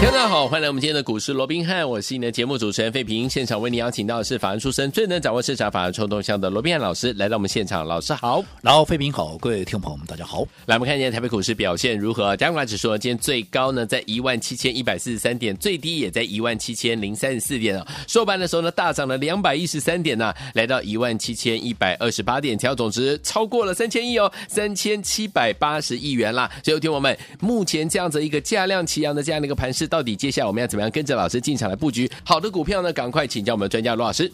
大家好，欢迎来我们今天的股市罗宾汉，我是你的节目主持人费平。现场为你邀请到的是法案出身、最能掌握市场法案冲动向的罗宾汉老师来到我们现场，老师好，然后费平好，各位听众朋友们大家好。来，我们看一下台北股市表现如何？加权指数今天最高呢在一万七千一百四十三点，最低也在一万七千零三十四点啊。收盘的时候呢大涨了两百一十三点呢、来到一万七千一百二十八点，成交总值超过了三千亿哦，三千七百八十亿元啦。所以，听我们目前这样子一个价量齐扬的这样的一个盘势，到底接下来我们要？怎么样跟着老师进场来布局好的股票呢？赶快请教我们的专家罗老师。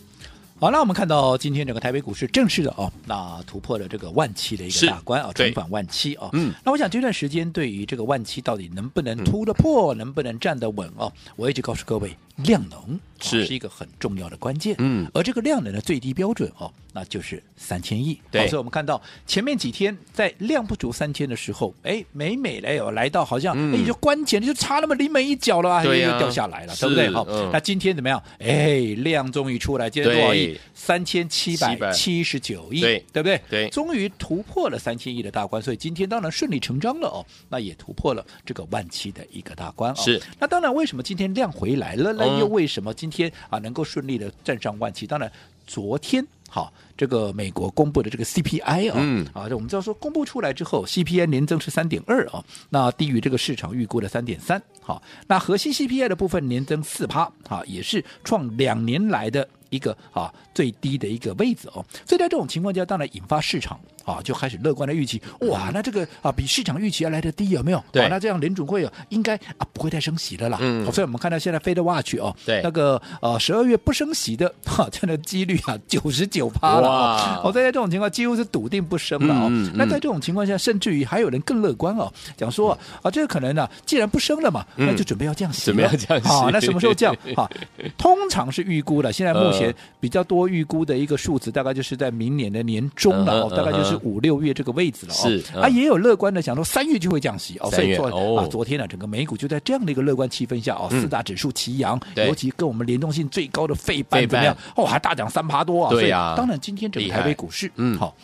好，那我们看到今天整个台北股市正式的哦，那突破了这个万七的一个大关啊，重返万七啊。嗯，那我想这段时间对于这个万七到底能不能突得破，嗯、能不能站得稳哦，我一直告诉各位，量能是、哦、是一个很重要的关键。嗯，而这个量能的最低标准哦，那就是三千亿。对，所以我们看到前面几天在量不足三千的时候，哎，每每来有来到好像哎、嗯、就关前就差那么临门一脚了啊，又掉下来了，对不对？好、嗯，那今天怎么样？哎，量终于出来，今天多少亿？三千七百七十九亿，对，对不对？对，终于突破了三千亿的大关，所以今天当然顺理成章了哦。那也突破了这个万七的一个大关哦。是，那当然，为什么今天量回来了？那又为什么今天啊能够顺利的站上万七？当然，昨天好，这个美国公布的这个 CPI 啊，嗯，啊，我们知道说公布出来之后，CPI 年增是三点二啊，那低于这个市场预估的三点三。好，那核心 CPI 的部分年增四趴，啊，也是创两年来的。一个啊最低的一个位置哦，所以在这种情况下，当然引发市场啊就开始乐观的预期，哇，那这个啊比市场预期要来的低有没有？对，那这样联准会啊应该啊不会再升息的啦。嗯，所以我们看到现在飞的 Watch 哦，对，那个呃十二月不升息的哈，这样的几率啊九十九趴了。哇，哦，在这种情况几乎是笃定不升了哦。嗯，那在这种情况下，甚至于还有人更乐观哦，讲说啊这个可能呢，既然不升了嘛，那就准备要降息，准备要降息。好，那什么时候降？哈，通常是预估的，现在目前。比较多预估的一个数字，大概就是在明年的年中了哦，大概就是五六月这个位置了哦。是啊，也有乐观的想说三月就会降息哦。所以说啊，昨天呢，整个美股就在这样的一个乐观气氛下哦，四大指数齐扬，尤其跟我们联动性最高的费半怎么样？哦，还大涨三趴多啊！对呀，当然今天整个台北股市嗯。好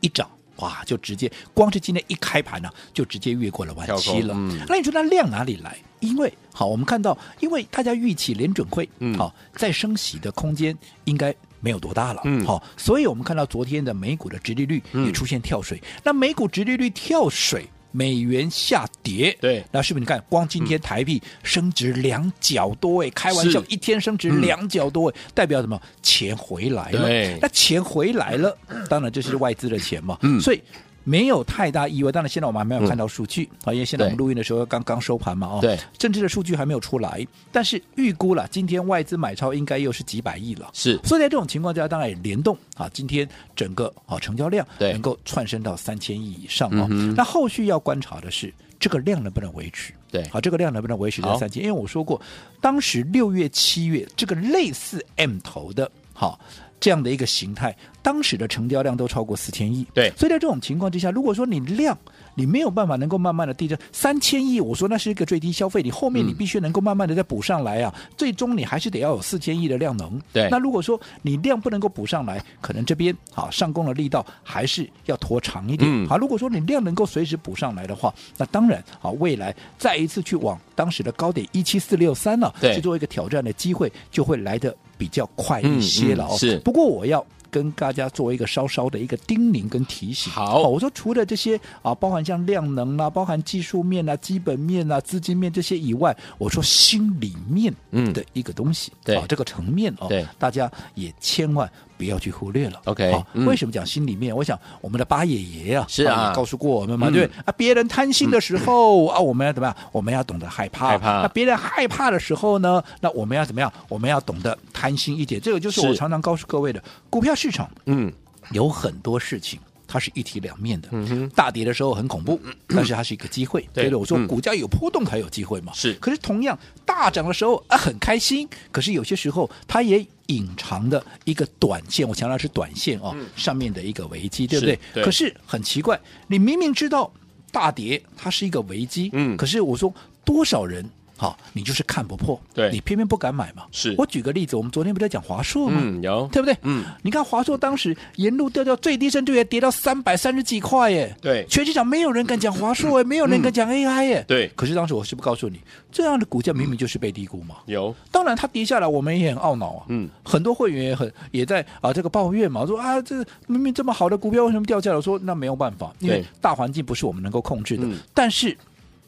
一涨哇，就直接光是今天一开盘呢，就直接越过了万七了。那你说那量哪里来？因为好，我们看到，因为大家预期联准会，嗯，好，再升息的空间应该没有多大了，嗯，好，所以我们看到昨天的美股的直利率也出现跳水，嗯、那美股直利率跳水，美元下跌，对，那是不是你看，光今天台币升值两角多，哎，开玩笑，一天升值两角多，哎，代表什么？钱回来了，对，那钱回来了，当然这是外资的钱嘛，嗯，所以。没有太大意外，当然现在我们还没有看到数据啊，嗯、因为现在我们录音的时候刚刚收盘嘛，哦，对，政治的数据还没有出来，但是预估了今天外资买超应该又是几百亿了，是，所以在这种情况下，当然也联动啊，今天整个啊成交量能够窜升到三千亿以上哦，那后续要观察的是这个量能不能维持，对，好，这个量能不能维持在三千？因为我说过，当时六月、七月这个类似 M 头的，好。这样的一个形态，当时的成交量都超过四千亿，对，所以在这种情况之下，如果说你量你没有办法能够慢慢的递增三千亿，我说那是一个最低消费，你后面你必须能够慢慢的再补上来啊，嗯、最终你还是得要有四千亿的量能，对，那如果说你量不能够补上来，可能这边啊上攻的力道还是要拖长一点，嗯、好，如果说你量能够随时补上来的话，那当然好，未来再一次去往当时的高点一七四六三呢，去做一个挑战的机会就会来得。比较快一些了哦，嗯嗯、是。不过我要跟大家做一个稍稍的一个叮咛跟提醒。好，我说除了这些啊，包含像量能啊，包含技术面啊、基本面啊、资金面这些以外，我说心里面的一个东西，嗯、对啊，这个层面哦，对，大家也千万。不要去忽略了，OK？好，为什么讲心里面？我想我们的八爷爷啊，是啊，告诉过我们嘛，对啊，别人贪心的时候啊，我们要怎么样？我们要懂得害怕。害怕。那别人害怕的时候呢？那我们要怎么样？我们要懂得贪心一点。这个就是我常常告诉各位的，股票市场，嗯，有很多事情。它是一体两面的。嗯哼，大跌的时候很恐怖，但是它是一个机会。对对的，我说嗯股价有波动才有机会嘛。是可是同样大涨的时候啊很开心，可是有些时候它也隐藏的一个短线，我强调是短线哦，上面的一个危机，对不对可是很奇怪，你明明知道大跌它是一个危机，嗯可是我说多少人？好，你就是看不破，对你偏偏不敢买嘛。是我举个例子，我们昨天不是在讲华硕吗？嗯，有，对不对？嗯，你看华硕当时沿路掉到最低，深度也跌到三百三十几块耶。对全市场没有人敢讲华硕耶，没有人敢讲 AI 耶。对可是当时我是不是告诉你，这样的股价明明就是被低估嘛。有，当然，它跌下来，我们也很懊恼啊。嗯，很多会员也很也在啊这个抱怨嘛，说啊这明明这么好的股票为什么掉价了？我说那没有办法，因为大环境不是我们能够控制的。嗯但是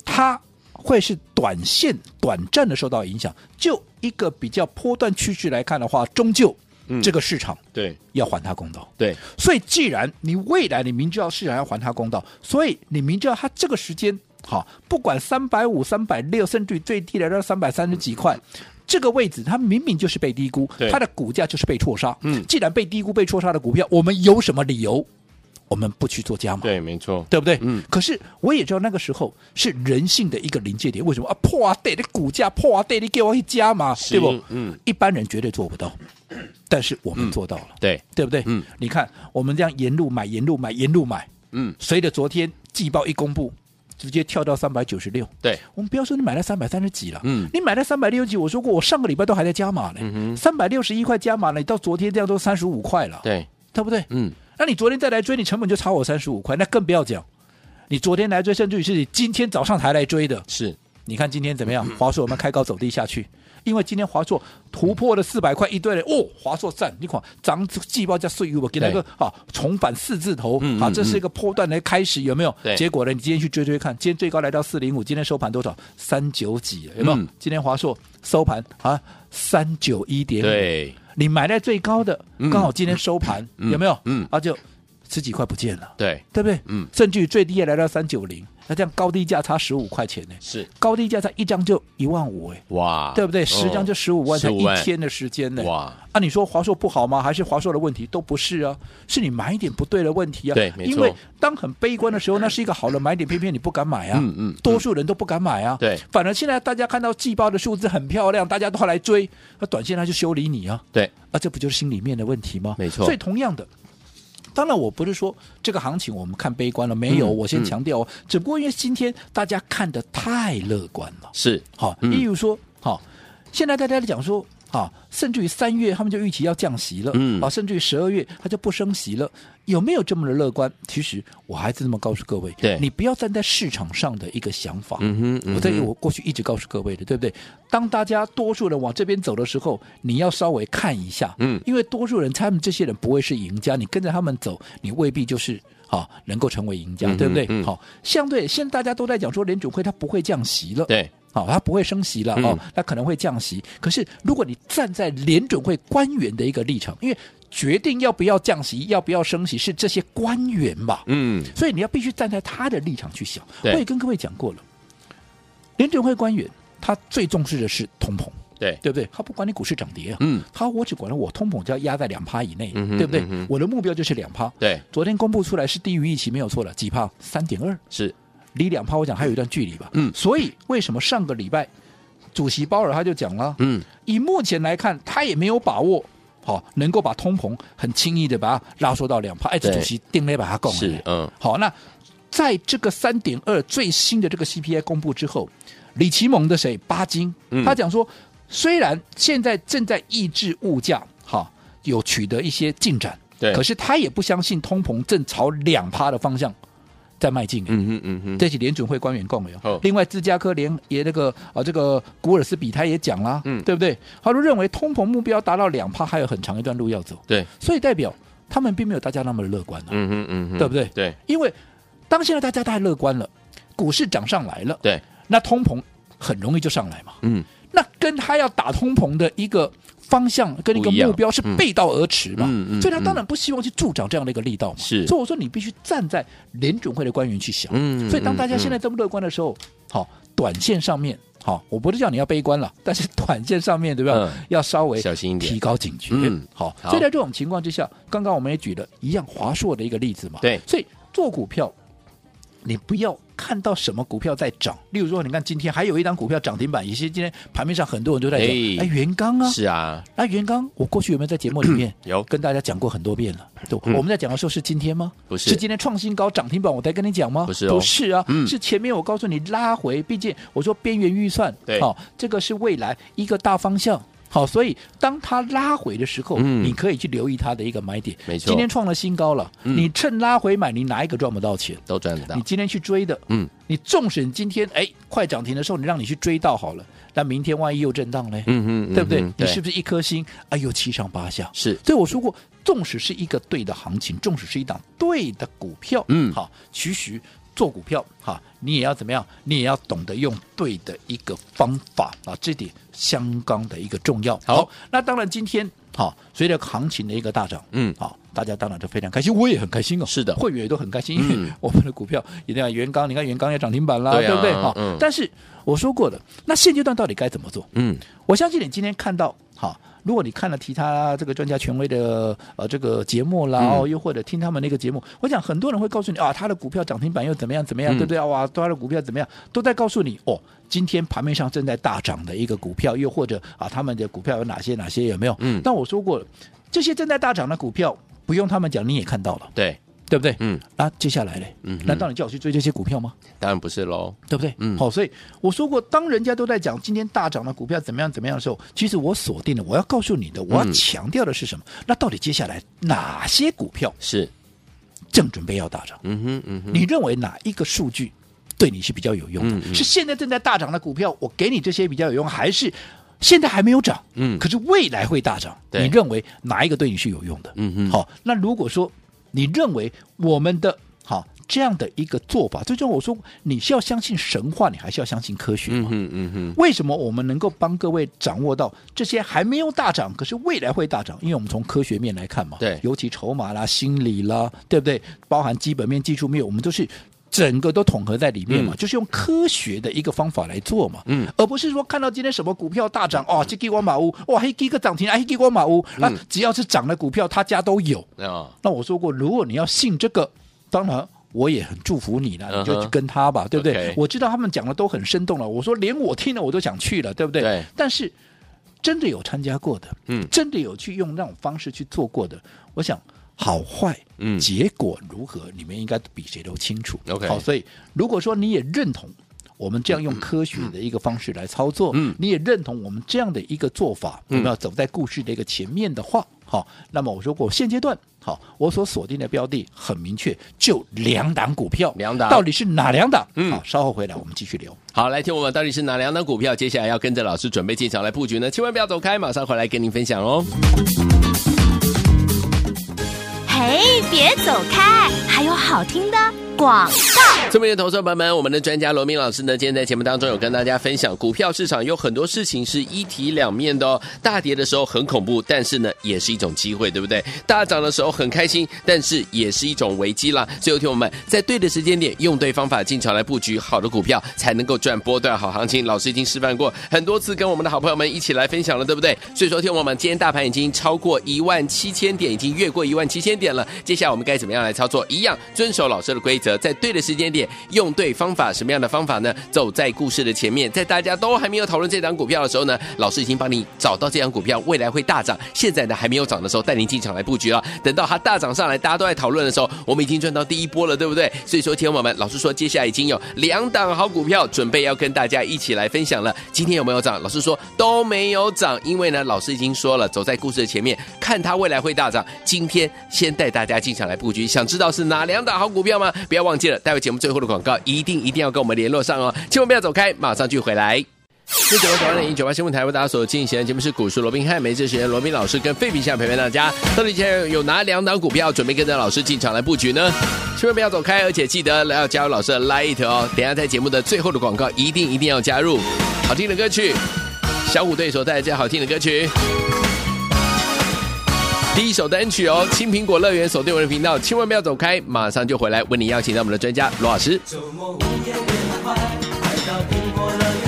它会是短线短暂的受到影响。就一个比较波段趋势来看的话，终究嗯这个市场对要还他公道。对，所以，既然你未来你明知道市场要还他公道，所以你明知道他这个时间好，不管三百五、三百六，甚至于最低来到三百三十几块。这个位置，它明明就是被低估对，它的股价就是被错杀。嗯既然被低估、被错杀的股票，我们有什么理由我们不去做加码？对，没错，对不对？嗯可是我也知道那个时候是人性的一个临界点。为什么啊？破啊！对，的股价破啊！对，你给我一加码，对不？嗯，一般人绝对做不到，但是我们做到了。对，对不对？嗯，你看我们这样沿路买，沿路买，沿路买，嗯，随着昨天季报一公布，直接跳到三百九十六。对，我们不要说你买了三百三十几了，嗯你买了三百六十几，我说过我上个礼拜都还在加码呢，三百六十一块加码了，你到昨天这样都三十五块了，对，对不对？嗯，那你昨天再来追，你成本就差我三十五块，那更不要讲，你昨天来追，甚至于是你今天早上才来追的，是，你看今天怎么样？华硕我们开高走低下去，因为今天华硕突破了四百块一堆人，哦，华硕赞，你看涨季报加税务，我给那个啊重返四字头啊，这是一个波段的开始，有没有？对结果呢？你今天去追追看，今天最高来到四零五，今天收盘多少？三九几，有没有？嗯今天华硕收盘啊三九一点五，对，你买在最高的嗯，刚好今天收盘、嗯。有没有？嗯。啊就十几块不见了，对，对不对？嗯。甚至于最低也来到三九零，那这样高低价差十五块钱呢？是，高低价差一张就一万五哎。哇，对不对？十张就十五万，才一天的时间呢。哇，啊，你说华硕不好吗？还是华硕的问题？都不是啊，是你买点不对的问题啊。对没错因为当很悲观的时候，那是一个好的买点，偏偏你不敢买啊。嗯嗯嗯多数人都不敢买啊。对反而现在大家看到季报的数字很漂亮，大家都来追，那短线它就修理你啊。对，啊，这不就是心里面的问题吗？没错所以同样的。当然，我不是说这个行情我们看悲观了，没有。嗯我先强调哦，只不过因为今天大家看得太乐观了。是，好，嗯例如说，好，现在大家在讲说，啊，甚至于三月他们就预期要降息了，嗯啊，甚至于十二月他就不升息了，有没有这么的乐观？其实我还是这么告诉各位，对你不要站在市场上的一个想法。嗯哼，嗯我在我过去一直告诉各位的，对不对？当大家多数人往这边走的时候，你要稍微看一下，嗯因为多数人他们这些人不会是赢家，你跟着他们走，你未必就是啊能够成为赢家，嗯对不对？嗯好，相对现在大家都在讲说联储会它不会降息了，对，好、它不会升息了、嗯哦，它可能会降息。可是如果你站在联准会官员的一个立场，因为决定要不要降息、要不要升息是这些官员嘛，嗯，所以你要必须站在他的立场去想。我也跟各位讲过了，联准会官员他最重视的是通膨，对，对不对？他不管你股市涨跌啊，嗯，他我只管了我通膨就要压在两趴以内，对不对？嗯我的目标就是两趴。对，昨天公布出来是低于预期，没有错了，几趴？三点二。是，离两趴，我讲还有一段距离吧。嗯。所以为什么上个礼拜主席鲍尔他就讲了，嗯，以目前来看，他也没有把握，好、能够把通膨很轻易的把它拉缩到两趴。哎，这主席定了把它供是，嗯，好，那在这个三点二最新的这个 CPI 公布之后，李奇蒙的谁？巴金，嗯。他讲说，虽然现在正在抑制物价，哈、有取得一些进展，对可是他也不相信通膨正朝两趴的方向在迈进。嗯嗯，嗯哼，这是联准会官员讲的好哟。另外，芝加哥联也那个啊，这个古尔斯比他也讲啦，嗯对不对？他都认为通膨目标达到两帕还有很长一段路要走，对，所以代表他们并没有大家那么乐观啊。嗯哼，嗯哼，对不对对，因为当现在大家太乐观了，股市涨上来了，对，那通膨很容易就上来嘛。嗯，那跟他要打通膨的一个方向跟一个目标是背道而驰嘛，所以他当然不希望去助长这样的一个力道嘛。是所以我说你必须站在联准会的官员去想。嗯所以当大家现在这么乐观的时候，好、短线上面好，我不是叫你要悲观了，但是短线上面对吧？要稍微小心一点，提高警觉。嗯，好。所以在这种情况之下，刚刚我们也举了一样华硕的一个例子嘛。对，所以做股票，你不要看到什么股票在涨，例如说，你看今天还有一档股票涨停板，也是今天盘面上很多人都在讲，哎，元刚啊，是啊，那元刚，我过去有没有在节目里面 有跟大家讲过很多遍了？对，我们在讲的时候是今天吗？不是，是今天创新高涨停板，我在跟你讲吗？不是，不是啊，是前面我告诉你拉回，毕竟我说边缘预算，对，好，这个是未来一个大方向。好，所以当它拉回的时候，嗯，你可以去留意它的一个买点。没错，今天创了新高了，嗯，你趁拉回买，你哪一个赚不到钱？都赚得到。你今天去追的，嗯，你纵使今天哎快涨停的时候，你让你去追到好了，但明天万一又震荡呢？嗯嗯，对不对？你是不是一颗心？哎呦，七上八下。是，所以我说过，纵使是一个对的行情，纵使是一档对的股票，嗯，好，其实。做股票哈，你也要怎么样？你也要懂得用对的一个方法啊，这点相当的一个重要。好，那当然今天好，随着行情的一个大涨，嗯，好，大家当然都非常开心，我也很开心哦。是的，会员也都很开心，因为 我们的股票一定要元刚，你看元刚要涨停板啦，对不对？好，但是我说过了，那现阶段到底该怎么做？嗯，我相信你今天看到哈。如果你看了其他这个专家权威的呃这个节目啦，哦，又或者听他们那个节目，我想很多人会告诉你啊，他的股票涨停板又怎么样怎么样，对不对？哇，他的股票怎么样，都在告诉你哦，今天盘面上正在大涨的一个股票，又或者啊，他们的股票有哪些哪些有没有？嗯，但我说过了，这些正在大涨的股票，不用他们讲，你也看到了，对。对不对？嗯，那接下来嘞？嗯，难道你叫我去追这些股票吗？当然不是喽，对不对？嗯，好，所以我说过，当人家都在讲今天大涨的股票怎么样怎么样的时候，其实我锁定了，我要告诉你的，我要强调的是什么？嗯、那到底接下来哪些股票是正准备要大涨？嗯哼，嗯哼，你认为哪一个数据对你是比较有用的？嗯嗯，是现在正在大涨的股票，我给你这些比较有用，还是现在还没有涨？嗯，可是未来会大涨？你认为哪一个对你是有用的？嗯嗯，好，那如果说。你认为我们的好这样的一个做法，最终我说你是要相信神话，你还是要相信科学吗？嗯嗯嗯。为什么我们能够帮各位掌握到这些还没有大涨，可是未来会大涨？因为我们从科学面来看嘛，对，尤其筹码啦、心理啦，对不对？包含基本面、技术面，我们都是。整个都统合在里面嘛，嗯、就是用科学的一个方法来做嘛，嗯，而不是说看到今天什么股票大涨哦，这给我马屋哇，嘿，给个涨停，哎，给我马屋，那只要是涨的股票，他家都有啊。那我说过，如果你要信这个，当然我也很祝福你了，你就去跟他吧，uh huh, 对不对.我知道他们讲的都很生动了，我说连我听了我都想去了，对不对？对。但是真的有参加过的，嗯，真的有去用那种方式去做过的，我想。好坏，嗯，结果如何？你们应该比谁都清楚。OK，好，所以如果说你也认同我们这样用科学的一个方式来操作，嗯，你也认同我们这样的一个做法，我们要走在故事的一个前面的话，好，那么我说过现阶段，好，我所锁定的标的很明确，就两档股票，两档到底是哪两档？嗯，好，稍后回来我们继续聊。好，来听我们到底是哪两档股票？接下来要跟着老师准备进场来布局呢？千万不要走开，马上回来跟您分享哦。哎，别走开，还有好听的广告。这边的投资朋友们，我们的专家罗明老师呢，今天在节目当中有跟大家分享，股票市场有很多事情是一体两面的哦。大跌的时候很恐怖，但是呢，也是一种机会，对不对？大涨的时候很开心，但是也是一种危机啦。所以，听我们在对的时间点，用对方法进场来布局好的股票，才能够赚波段好行情。老师已经示范过很多次，跟我们的好朋友们一起来分享了，对不对？所以说，听我们今天大盘已经超过一万七千点，已经越过一万七千点了。接下来我们该怎么样来操作？一样遵守老师的规则，则在对的时间点。用对方法，什么样的方法呢？走在故事的前面，在大家都还没有讨论这档股票的时候呢，老师已经帮你找到这档股票未来会大涨，现在呢还没有涨的时候，带您进场来布局了。等到它大涨上来，大家都在讨论的时候，我们已经赚到第一波了，对不对？所以说，听众们，老师说接下来已经有两档好股票准备要跟大家一起来分享了。今天有没有涨？老师说都没有涨，因为呢，老师已经说了，走在故事的前面，看它未来会大涨。今天先带大家进场来布局，想知道是哪两档好股票吗？不要忘记了，待会节目最后的广告一定一定要跟我们联络上哦，千万不要走开，马上就回来。九九九二零一九八新闻台为大家所进行的节目是股市罗宾汉，每次时间罗宾老师跟费比相陪伴大家。到底现在有哪两档股票准备跟着老师进场来布局呢？千万不要走开，而且记得要加入老师的 Light 哦。等下在节目的最后的广告，一定一定要加入。好听的歌曲，小虎队所带来这好听的歌曲。第一首单曲哦，青苹果乐园锁定我的频道，千万不要走开，马上就回来为你邀请到我们的专家罗老师。周末午夜别太坏，快到苹果乐园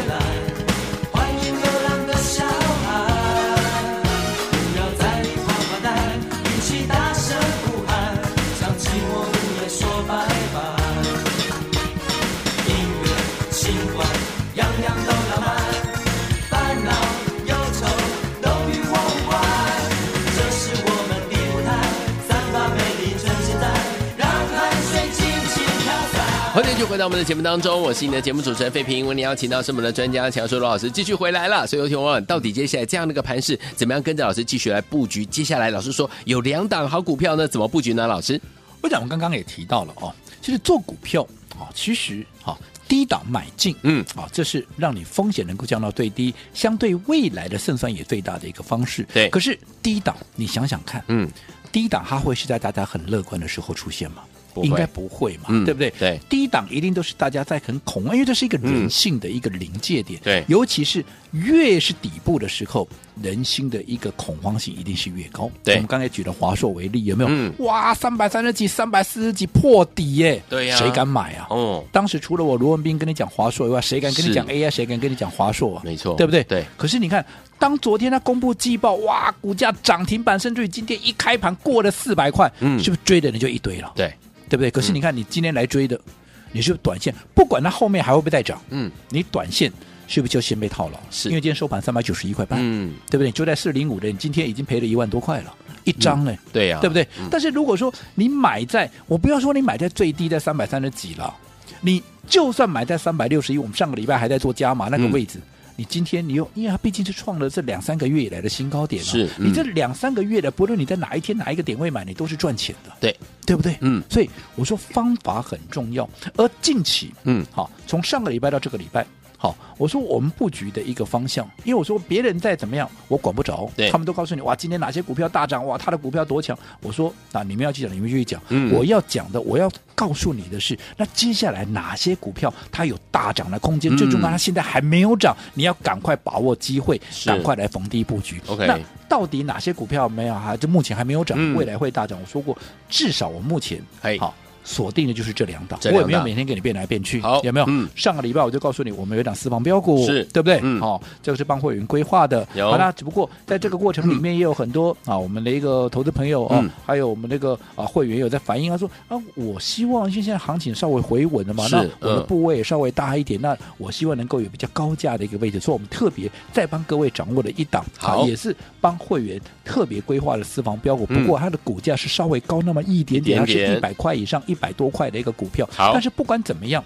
回到我们的节目当中，我是你的节目主持人费平。为你邀请到是我们的专家强叔罗老师继续回来了。所以有请问，到底接下来这样的一个盘势，怎么样跟着老师继续来布局？接下来老师说有两档好股票呢，怎么布局呢？老师，我讲我刚刚也提到了哦，其实做股票啊，其实哦低档买进，嗯啊，这是让你风险能够降到最低，相对未来的胜算也最大的一个方式。对，可是低档你想想看，嗯，低档它会是在大家很乐观的时候出现吗？应该不会嘛，嗯、对不对？对，低档一定都是大家在很恐慌，因为这是一个人性的一个临界点。嗯、对，尤其是越是底部的时候，人心的一个恐慌性一定是越高。对，我们刚才举了华硕为例，有没有？嗯、哇，三百三十几、三百四十几破底耶！对呀、啊，谁敢买啊？哦，当时除了我罗文斌跟你讲华硕以外，谁敢跟你讲 AI？谁敢跟你讲华硕啊？没错，对不对？对。可是你看，当昨天他公布季报，哇，股价涨停板，甚至于今天一开盘过了四百块，嗯，是不是追的人就一堆了？对。对不对？可是你看，你今天来追的，嗯、你是不是短线，不管它后面还会不会再涨，嗯，你短线是不是就先被套牢？是，因为今天收盘三百九十一块半，嗯，对不对？就在四零五的，你今天已经赔了一万多块了，一张呢、嗯？对呀、啊，对不对？嗯、但是如果说你买在，我不要说你买在最低在三百三十几了，你就算买在三百六十一，我们上个礼拜还在做加码那个位置。嗯你今天你又，因为它毕竟是创了这两三个月以来的新高点嘛，是、嗯、你这两三个月的，不论你在哪一天哪一个点位买，你都是赚钱的，对对不对？嗯，所以我说方法很重要，而近期，嗯，好，从上个礼拜到这个礼拜。好，我说我们布局的一个方向，因为我说别人再怎么样，我管不着，对他们都告诉你哇，今天哪些股票大涨，哇，他的股票多强。我说啊，你们要去讲，你们继续讲。嗯，我要讲的，我要告诉你的是，那接下来哪些股票它有大涨的空间？嗯、最重要，它现在还没有涨，你要赶快把握机会，赶快来逢低布局。OK，那到底哪些股票没有哈？就目前还没有涨，嗯、未来会大涨。我说过，至少我目前好。锁定的就是这两档，我也没有每天给你变来变去，好有没有？嗯、上个礼拜我就告诉你，我们有一档私房标股，是。对不对？嗯、哦，这个是帮会员规划的。好啦，只不过在这个过程里面也有很多、嗯、啊，我们的一个投资朋友哦，嗯、还有我们那个啊会员有在反映，他说啊，我希望现在行情稍微回稳了嘛，那我的部位也稍微大一点，嗯、那我希望能够有比较高价的一个位置，所以我们特别再帮各位掌握了一档，好，啊、也是帮会员特别规划的私房标股，嗯、不过它的股价是稍微高那么一点点，点点。它是一百块以上，一百多块的一个股票，好，但是。不管怎么样，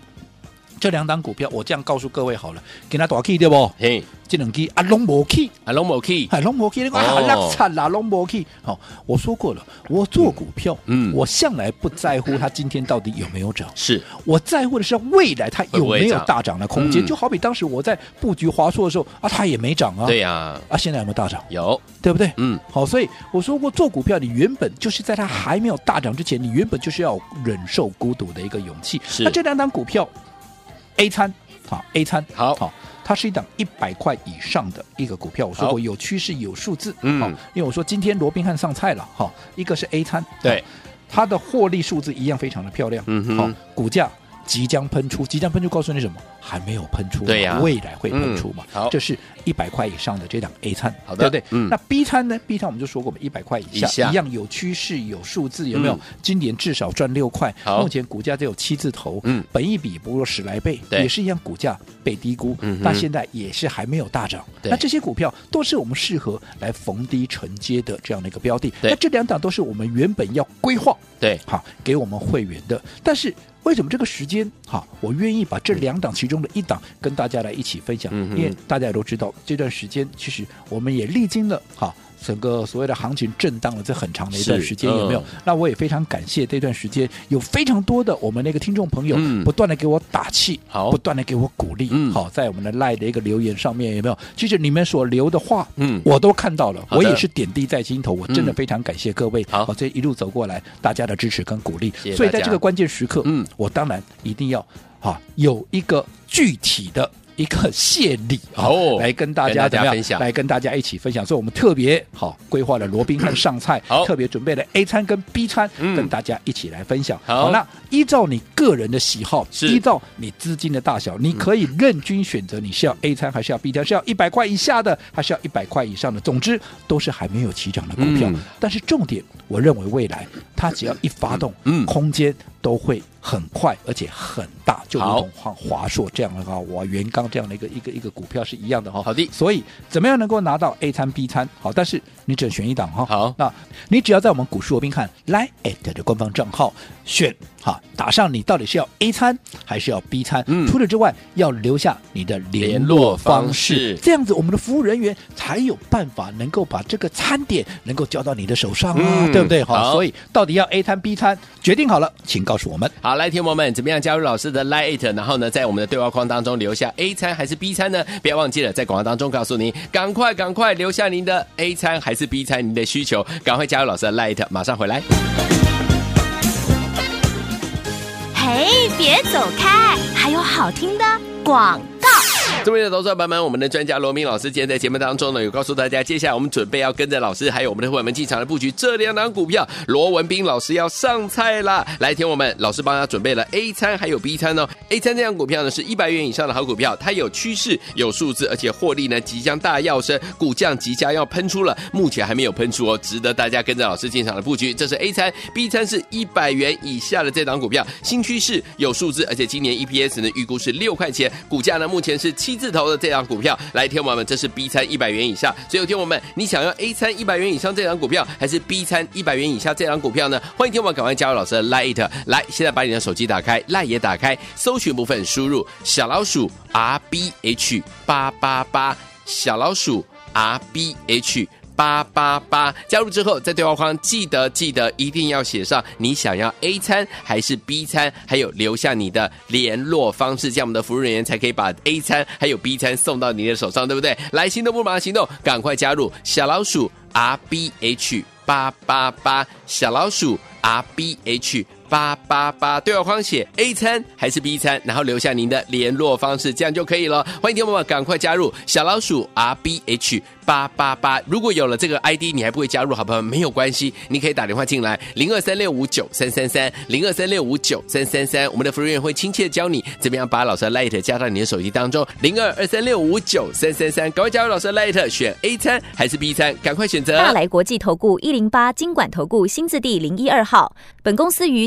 这两档股票我这样告诉各位好了，给他多少 K 对不？嘿，这两 K 啊，拢无 K，啊，拢无 K，啊，拢无 K，那个啊，烂惨啦，拢无 K。好，我说过了，我做股票，嗯，我向来不在乎它今天到底有没有涨，是我在乎的是未来它有没有大涨的空间。嗯、就好比当时我在布局华硕的时候啊，它也没涨啊，对呀、啊，啊，现在有没有大涨？有，对不对？嗯，好，所以我说过，做股票你原本就是在它还没有大涨之前，你原本就是要忍受孤独的一个勇气。是，那这两档股票。A 餐，好 A 餐，好。好，它是一档一百块以上的一个股票。我说过有趋势有数字，嗯，因为我说今天罗宾汉上菜了，哈，一个是 A 餐，对，它的获利数字一样非常的漂亮，嗯哼，好，股价即将喷出，即将喷出，告诉你什么？还没有喷出，对呀，未来会喷出嘛？好，这是一百块以上的这档 A 餐，好的，对不对？嗯，那 B 餐呢？B 餐我们就说过嘛，一百块以下，一样有趋势有数字，有没有？今年至少赚六块，目前股价只有七字头，嗯，本一比不过十来倍，也是一样，股价被低估，嗯，那现在也是还没有大涨，那这些股票都是我们适合来逢低承接的这样的一个标的，那这两档都是我们原本要规划，对，好给我们会员的，但是。为什么这个时间哈？我愿意把这两档其中的一档跟大家来一起分享，嗯、因为大家也都知道，这段时间其实我们也历经了哈。整个所谓的行情震荡了这很长的一段时间，有没有？嗯、那我也非常感谢这段时间有非常多的我们那个听众朋友，不断的给我打气，好、嗯，不断的给我鼓励，嗯、好，在我们的赖的一个留言上面有没有？其实你们所留的话，嗯，我都看到了，我也是点滴在心头，我真的非常感谢各位，好，这一路走过来大家的支持跟鼓励，所以在这个关键时刻，嗯，我当然一定要哈有一个具体的。一个谢礼 哦，来跟大家怎么样？分享来跟大家一起分享。所以我们特别好规划了罗宾汉上菜，好特别准备了 A 餐跟 B 餐，嗯、跟大家一起来分享。好，那依照你个人的喜好，依照你资金的大小，你可以任君选择，你是要 A 餐还是要 B 餐？是要一百块以下的，还是要一百块以上的？总之都是还没有起涨的股票。嗯、但是重点，我认为未来它只要一发动，嗯，空间都会很快，而且很大，就如同华华硕这样的话，我，元刚这样的一个一个一个股票是一样的哈。好的，所以怎么样能够拿到 A 餐 B 餐？好，但是你只能选一档哈。好，那你只要在我们股市罗宾汉 Line@ 的官方账号选哈，打上你到底是要 A 餐还是要 B 餐。嗯，除了之外，要留下你的联络方式，这样子我们的服务人员才有办法能够把这个餐点能够交到你的手上啊，嗯、对不对？好，所以到底要 A 餐 B 餐，决定好了，请告诉我们。好，来，听友们，怎么样加入老师的 Lite？然后呢，在我们的对话框当中留下 A 餐还是 B 餐呢？不要忘记了，在广告当中告诉你，赶快赶快留下您的 A 餐还是 B 餐，您的需求，赶快加入老师的 Lite，马上回来。嘿，别走开，还有好听的广告。各位的投资者朋友们，我们的专家罗明老师今天在节目当中呢，有告诉大家，接下来我们准备要跟着老师，还有我们的伙伴们进场来布局这两档股票。罗文斌老师要上菜啦！来听我们老师帮他准备了 A 餐还有 B 餐哦。A 餐这档股票呢是一百元以上的好股票，它有趋势、有数字，而且获利呢即将大跃升，股价即将要喷出了，目前还没有喷出哦，值得大家跟着老师进场的布局。这是 A 餐，B 餐是一百元以下的这档股票，新趋势、有数字，而且今年 EPS 呢预估是六块钱，股价呢目前是七字头的这档股票，来，天王们，这是 B 餐一百元以下。所以，天王们，你想要 A 餐一百元以上这档股票，还是 B 餐一百元以下这档股票呢？欢迎天王赶快加入老师的 Lite，来，现在把你的手机打开，Lite 也打开，搜寻部分输入小老鼠 R B H 八八八，小老鼠 R B H。八八八加入之后，在对话框记得记得一定要写上你想要 A 餐还是 B 餐，还有留下你的联络方式，这样我们的服务人员才可以把 A 餐还有 B 餐送到你的手上，对不对？来，行动不马上行动，赶快加入小老鼠 R B H 八八八，小老鼠 R B H。八八八，对话框写 A 餐还是 B 餐，然后留下您的联络方式，这样就可以了。欢迎听众朋友们赶快加入小老鼠 R B H 八八八。如果有了这个 ID，你还不会加入，好朋友没有关系，你可以打电话进来零二三六五九三三三零二三六五九三三三，我们的服务员会亲切教你怎么样把老师的 Light 加到你的手机当中。零二二三六五九三三三，赶快加入老师的 Light，选 A 餐还是 B 餐，赶快选择。大来国际投顾一零八金管投顾新字第零一二号，本公司于